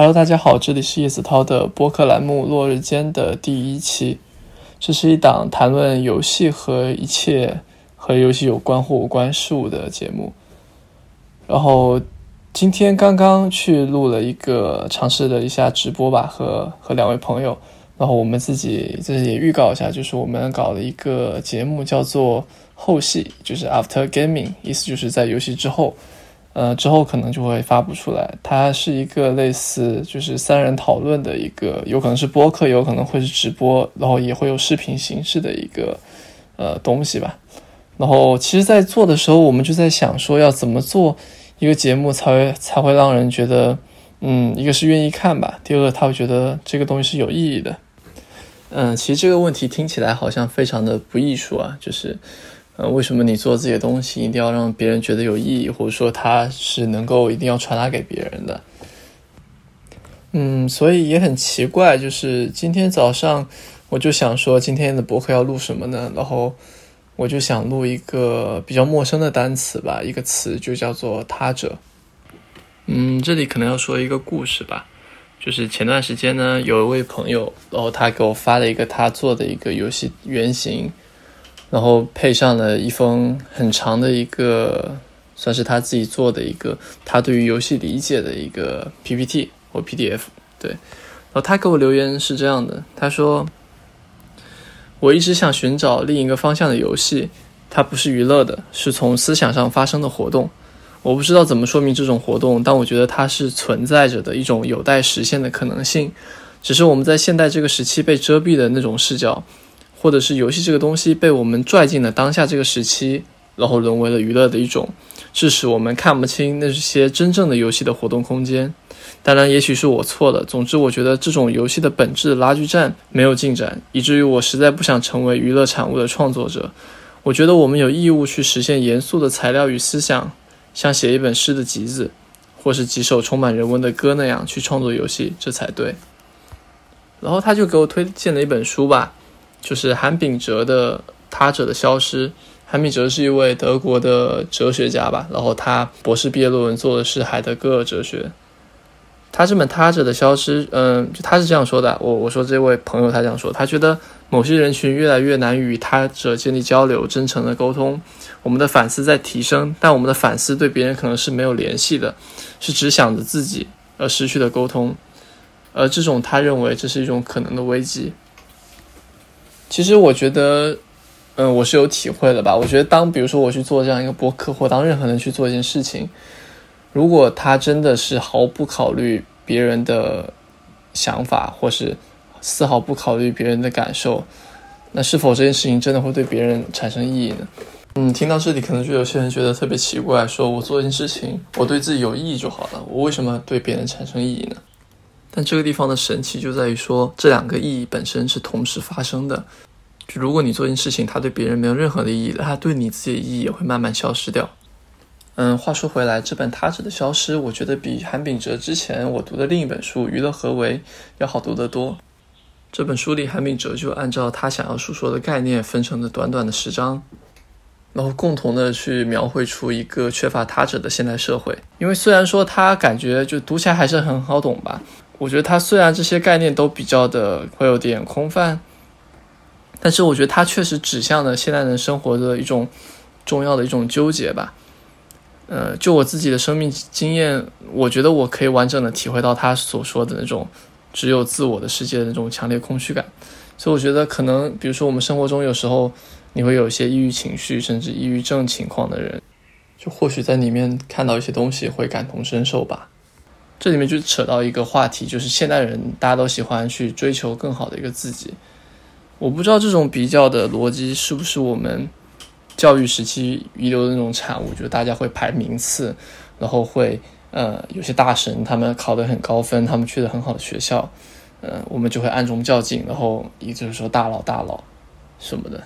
Hello，大家好，这里是叶子涛的播客栏目《落日间》的第一期。这是一档谈论游戏和一切和游戏有关或无关事物的节目。然后今天刚刚去录了一个尝试了一下直播吧，和和两位朋友。然后我们自己自己也预告一下，就是我们搞了一个节目，叫做后戏，就是 After Gaming，意思就是在游戏之后。呃，之后可能就会发布出来。它是一个类似就是三人讨论的一个，有可能是播客，有可能会是直播，然后也会有视频形式的一个呃东西吧。然后其实，在做的时候，我们就在想说，要怎么做一个节目才会才会让人觉得，嗯，一个是愿意看吧，第二个他会觉得这个东西是有意义的。嗯，其实这个问题听起来好像非常的不艺术啊，就是。呃，为什么你做自己的东西一定要让别人觉得有意义，或者说它是能够一定要传达给别人的？嗯，所以也很奇怪，就是今天早上我就想说今天的博客要录什么呢？然后我就想录一个比较陌生的单词吧，一个词就叫做他者。嗯，这里可能要说一个故事吧，就是前段时间呢，有一位朋友，然后他给我发了一个他做的一个游戏原型。然后配上了一封很长的一个，算是他自己做的一个他对于游戏理解的一个 PPT 或 PDF。对，然后他给我留言是这样的，他说：“我一直想寻找另一个方向的游戏，它不是娱乐的，是从思想上发生的活动。我不知道怎么说明这种活动，但我觉得它是存在着的一种有待实现的可能性，只是我们在现代这个时期被遮蔽的那种视角。”或者是游戏这个东西被我们拽进了当下这个时期，然后沦为了娱乐的一种，致使我们看不清那些真正的游戏的活动空间。当然，也许是我错了。总之，我觉得这种游戏的本质拉锯战没有进展，以至于我实在不想成为娱乐产物的创作者。我觉得我们有义务去实现严肃的材料与思想，像写一本诗的集子，或是几首充满人文的歌那样去创作游戏，这才对。然后他就给我推荐了一本书吧。就是韩炳哲的《他者的消失》。韩炳哲是一位德国的哲学家吧，然后他博士毕业论文做的是海德格尔哲学。他这本《他者的消失》，嗯，他是这样说的。我我说这位朋友他这样说，他觉得某些人群越来越难与他者建立交流、真诚的沟通。我们的反思在提升，但我们的反思对别人可能是没有联系的，是只想着自己而失去了沟通。而这种他认为这是一种可能的危机。其实我觉得，嗯，我是有体会的吧。我觉得，当比如说我去做这样一个博客，或当任何人去做一件事情，如果他真的是毫不考虑别人的想法，或是丝毫不考虑别人的感受，那是否这件事情真的会对别人产生意义呢？嗯，听到这里，可能就有些人觉得特别奇怪，说我做一件事情，我对自己有意义就好了，我为什么对别人产生意义呢？但这个地方的神奇就在于说，这两个意义本身是同时发生的。就如果你做一件事情，它对别人没有任何的意义，它对你自己的意义也会慢慢消失掉。嗯，话说回来，这本《他者的消失》，我觉得比韩炳哲之前我读的另一本书《娱乐何为》要好读得多。这本书里，韩炳哲就按照他想要述说的概念，分成了短短的十章，然后共同的去描绘出一个缺乏他者的现代社会。因为虽然说他感觉就读起来还是很好懂吧。我觉得它虽然这些概念都比较的会有点空泛，但是我觉得它确实指向了现代人生活的一种重要的一种纠结吧。呃，就我自己的生命经验，我觉得我可以完整的体会到他所说的那种只有自我的世界的那种强烈空虚感。所以我觉得可能，比如说我们生活中有时候你会有一些抑郁情绪，甚至抑郁症情况的人，就或许在里面看到一些东西会感同身受吧。这里面就扯到一个话题，就是现代人大家都喜欢去追求更好的一个自己。我不知道这种比较的逻辑是不是我们教育时期遗留的那种产物，就是大家会排名次，然后会呃有些大神他们考得很高分，他们去的很好的学校，呃我们就会暗中较劲，然后也就是说大佬大佬什么的。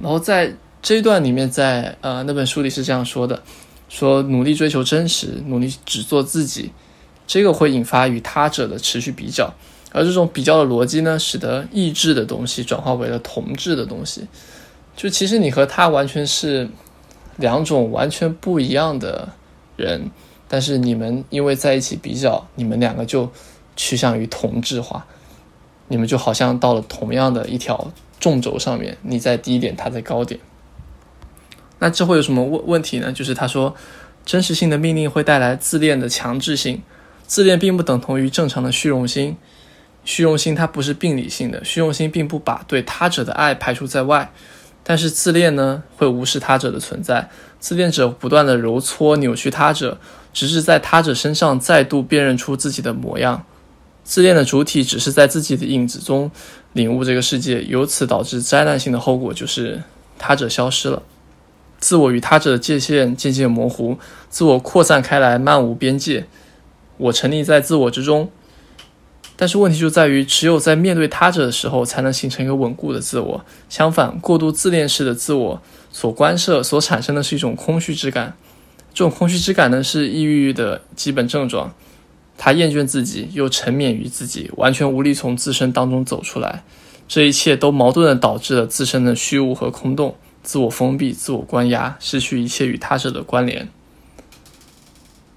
然后在这一段里面，在呃那本书里是这样说的：说努力追求真实，努力只做自己。这个会引发与他者的持续比较，而这种比较的逻辑呢，使得异质的东西转化为了同质的东西。就其实你和他完全是两种完全不一样的人，但是你们因为在一起比较，你们两个就趋向于同质化。你们就好像到了同样的一条纵轴上面，你在低点，他在高点。那这会有什么问问题呢？就是他说，真实性的命令会带来自恋的强制性，自恋并不等同于正常的虚荣心。虚荣心它不是病理性的，虚荣心并不把对他者的爱排除在外，但是自恋呢，会无视他者的存在。自恋者不断的揉搓、扭曲他者，直至在他者身上再度辨认出自己的模样。自恋的主体只是在自己的影子中领悟这个世界，由此导致灾难性的后果就是他者消失了，自我与他者的界限渐渐模糊，自我扩散开来，漫无边界。我沉溺在自我之中。但是问题就在于，只有在面对他者的时候，才能形成一个稳固的自我。相反，过度自恋式的自我所关涉、所产生的是一种空虚之感。这种空虚之感呢，是抑郁的基本症状。他厌倦自己，又沉湎于自己，完全无力从自身当中走出来。这一切都矛盾的导致了自身的虚无和空洞，自我封闭、自我关押，失去一切与他者的关联。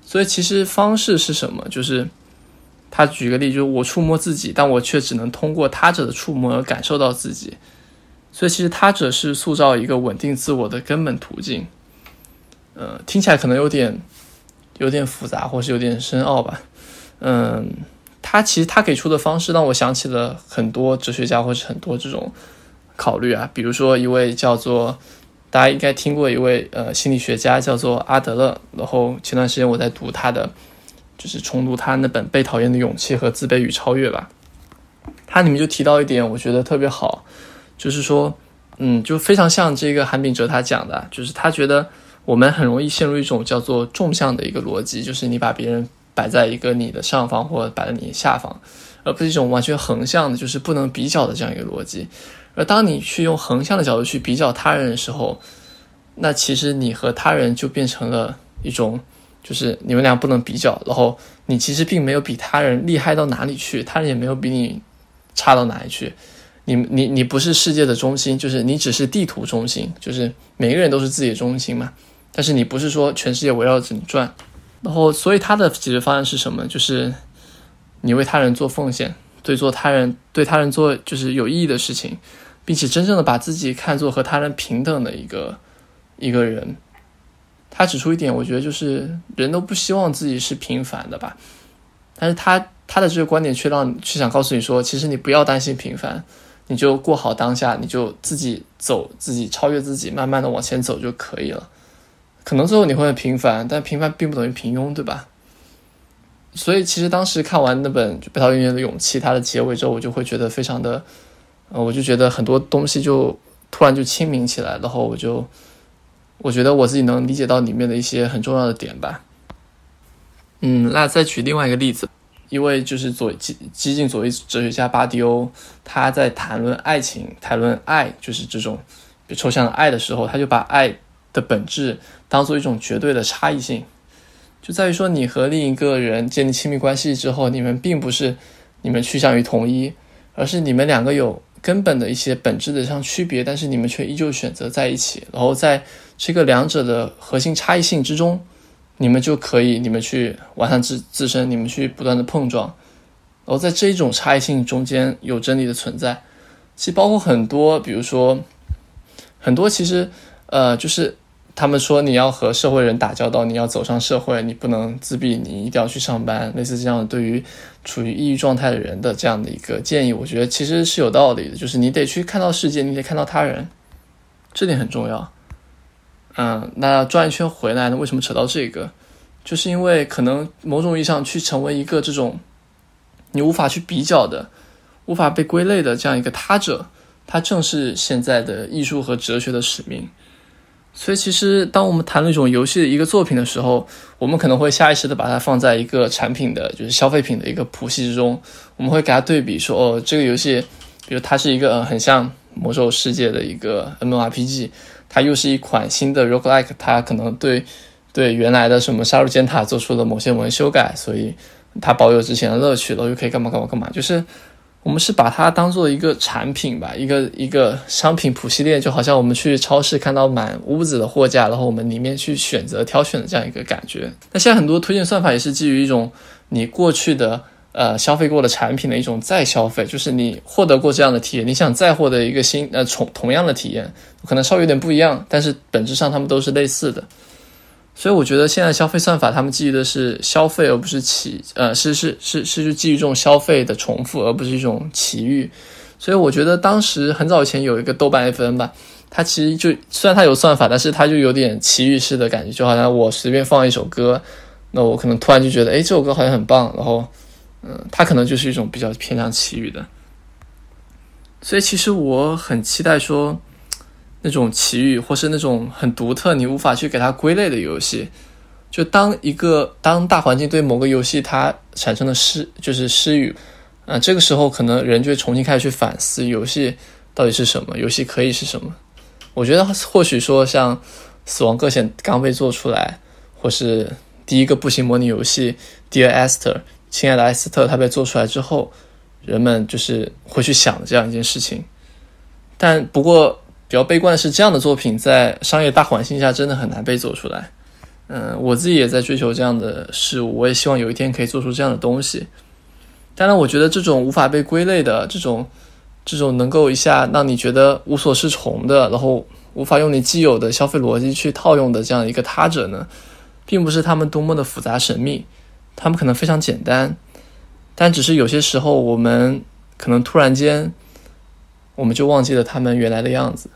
所以，其实方式是什么？就是。他举个例，就是我触摸自己，但我却只能通过他者的触摸而感受到自己。所以，其实他者是塑造一个稳定自我的根本途径。呃，听起来可能有点有点复杂，或是有点深奥吧。嗯，他其实他给出的方式让我想起了很多哲学家，或是很多这种考虑啊。比如说，一位叫做大家应该听过一位呃心理学家叫做阿德勒。然后前段时间我在读他的。就是重读他那本《被讨厌的勇气》和《自卑与超越》吧，他里面就提到一点，我觉得特别好，就是说，嗯，就非常像这个韩炳哲他讲的，就是他觉得我们很容易陷入一种叫做纵向的一个逻辑，就是你把别人摆在一个你的上方或者摆在你下方，而不是一种完全横向的，就是不能比较的这样一个逻辑。而当你去用横向的角度去比较他人的时候，那其实你和他人就变成了一种。就是你们俩不能比较，然后你其实并没有比他人厉害到哪里去，他人也没有比你差到哪里去。你你你不是世界的中心，就是你只是地图中心，就是每个人都是自己的中心嘛。但是你不是说全世界围绕着你转。然后，所以他的解决方案是什么？就是你为他人做奉献，对做他人对他人做就是有意义的事情，并且真正的把自己看作和他人平等的一个一个人。他指出一点，我觉得就是人都不希望自己是平凡的吧，但是他他的这个观点却让却想告诉你说，其实你不要担心平凡，你就过好当下，你就自己走，自己超越自己，慢慢的往前走就可以了。可能最后你会很平凡，但平凡并不等于平庸，对吧？所以其实当时看完那本《被讨厌的勇气》它的结尾之后，我就会觉得非常的，呃，我就觉得很多东西就突然就清明起来，然后我就。我觉得我自己能理解到里面的一些很重要的点吧。嗯，那再举另外一个例子，一位就是左激激进左翼哲学家巴迪欧，他在谈论爱情、谈论爱，就是这种抽象的爱的时候，他就把爱的本质当做一种绝对的差异性，就在于说你和另一个人建立亲密关系之后，你们并不是你们趋向于统一，而是你们两个有。根本的一些本质的上区别，但是你们却依旧选择在一起，然后在这个两者的核心差异性之中，你们就可以，你们去完善自自身，你们去不断的碰撞，然后在这种差异性中间有真理的存在，其实包括很多，比如说很多其实呃就是。他们说你要和社会人打交道，你要走上社会，你不能自闭，你一定要去上班。类似这样对于处于抑郁状态的人的这样的一个建议，我觉得其实是有道理的。就是你得去看到世界，你得看到他人，这点很重要。嗯，那转一圈回来呢？为什么扯到这个？就是因为可能某种意义上去成为一个这种你无法去比较的、无法被归类的这样一个他者，他正是现在的艺术和哲学的使命。所以，其实当我们谈论一种游戏的一个作品的时候，我们可能会下意识的把它放在一个产品的就是消费品的一个谱系之中。我们会给它对比说，哦，这个游戏，比如它是一个很像魔兽世界的一个 MMORPG，它又是一款新的 Roguelike，它可能对对原来的什么杀戮尖塔做出了某些文修改，所以它保有之前的乐趣，然后又可以干嘛干嘛干嘛，就是。我们是把它当做一个产品吧，一个一个商品谱系列，就好像我们去超市看到满屋子的货架，然后我们里面去选择挑选的这样一个感觉。那现在很多推荐算法也是基于一种你过去的呃消费过的产品的一种再消费，就是你获得过这样的体验，你想再获得一个新呃同同样的体验，可能稍微有点不一样，但是本质上他们都是类似的。所以我觉得现在消费算法他们基于的是消费，而不是奇呃是是是是就基于这种消费的重复，而不是一种奇遇。所以我觉得当时很早以前有一个豆瓣 FM 吧，它其实就虽然它有算法，但是它就有点奇遇式的感觉，就好像我随便放一首歌，那我可能突然就觉得，哎，这首歌好像很棒，然后嗯，它可能就是一种比较偏向奇遇的。所以其实我很期待说。那种奇遇，或是那种很独特，你无法去给它归类的游戏，就当一个当大环境对某个游戏它产生的失就是失语，啊，这个时候可能人就会重新开始去反思游戏到底是什么，游戏可以是什么。我觉得或许说像《死亡搁浅》刚被做出来，或是第一个步行模拟游戏《Dear Esther》亲爱的埃斯特它被做出来之后，人们就是会去想这样一件事情。但不过。比较悲观的是，这样的作品在商业大环境下真的很难被做出来。嗯，我自己也在追求这样的事物，我也希望有一天可以做出这样的东西。当然，我觉得这种无法被归类的这种、这种能够一下让你觉得无所适从的，然后无法用你既有的消费逻辑去套用的这样一个他者呢，并不是他们多么的复杂神秘，他们可能非常简单，但只是有些时候我们可能突然间。我们就忘记了他们原来的样子。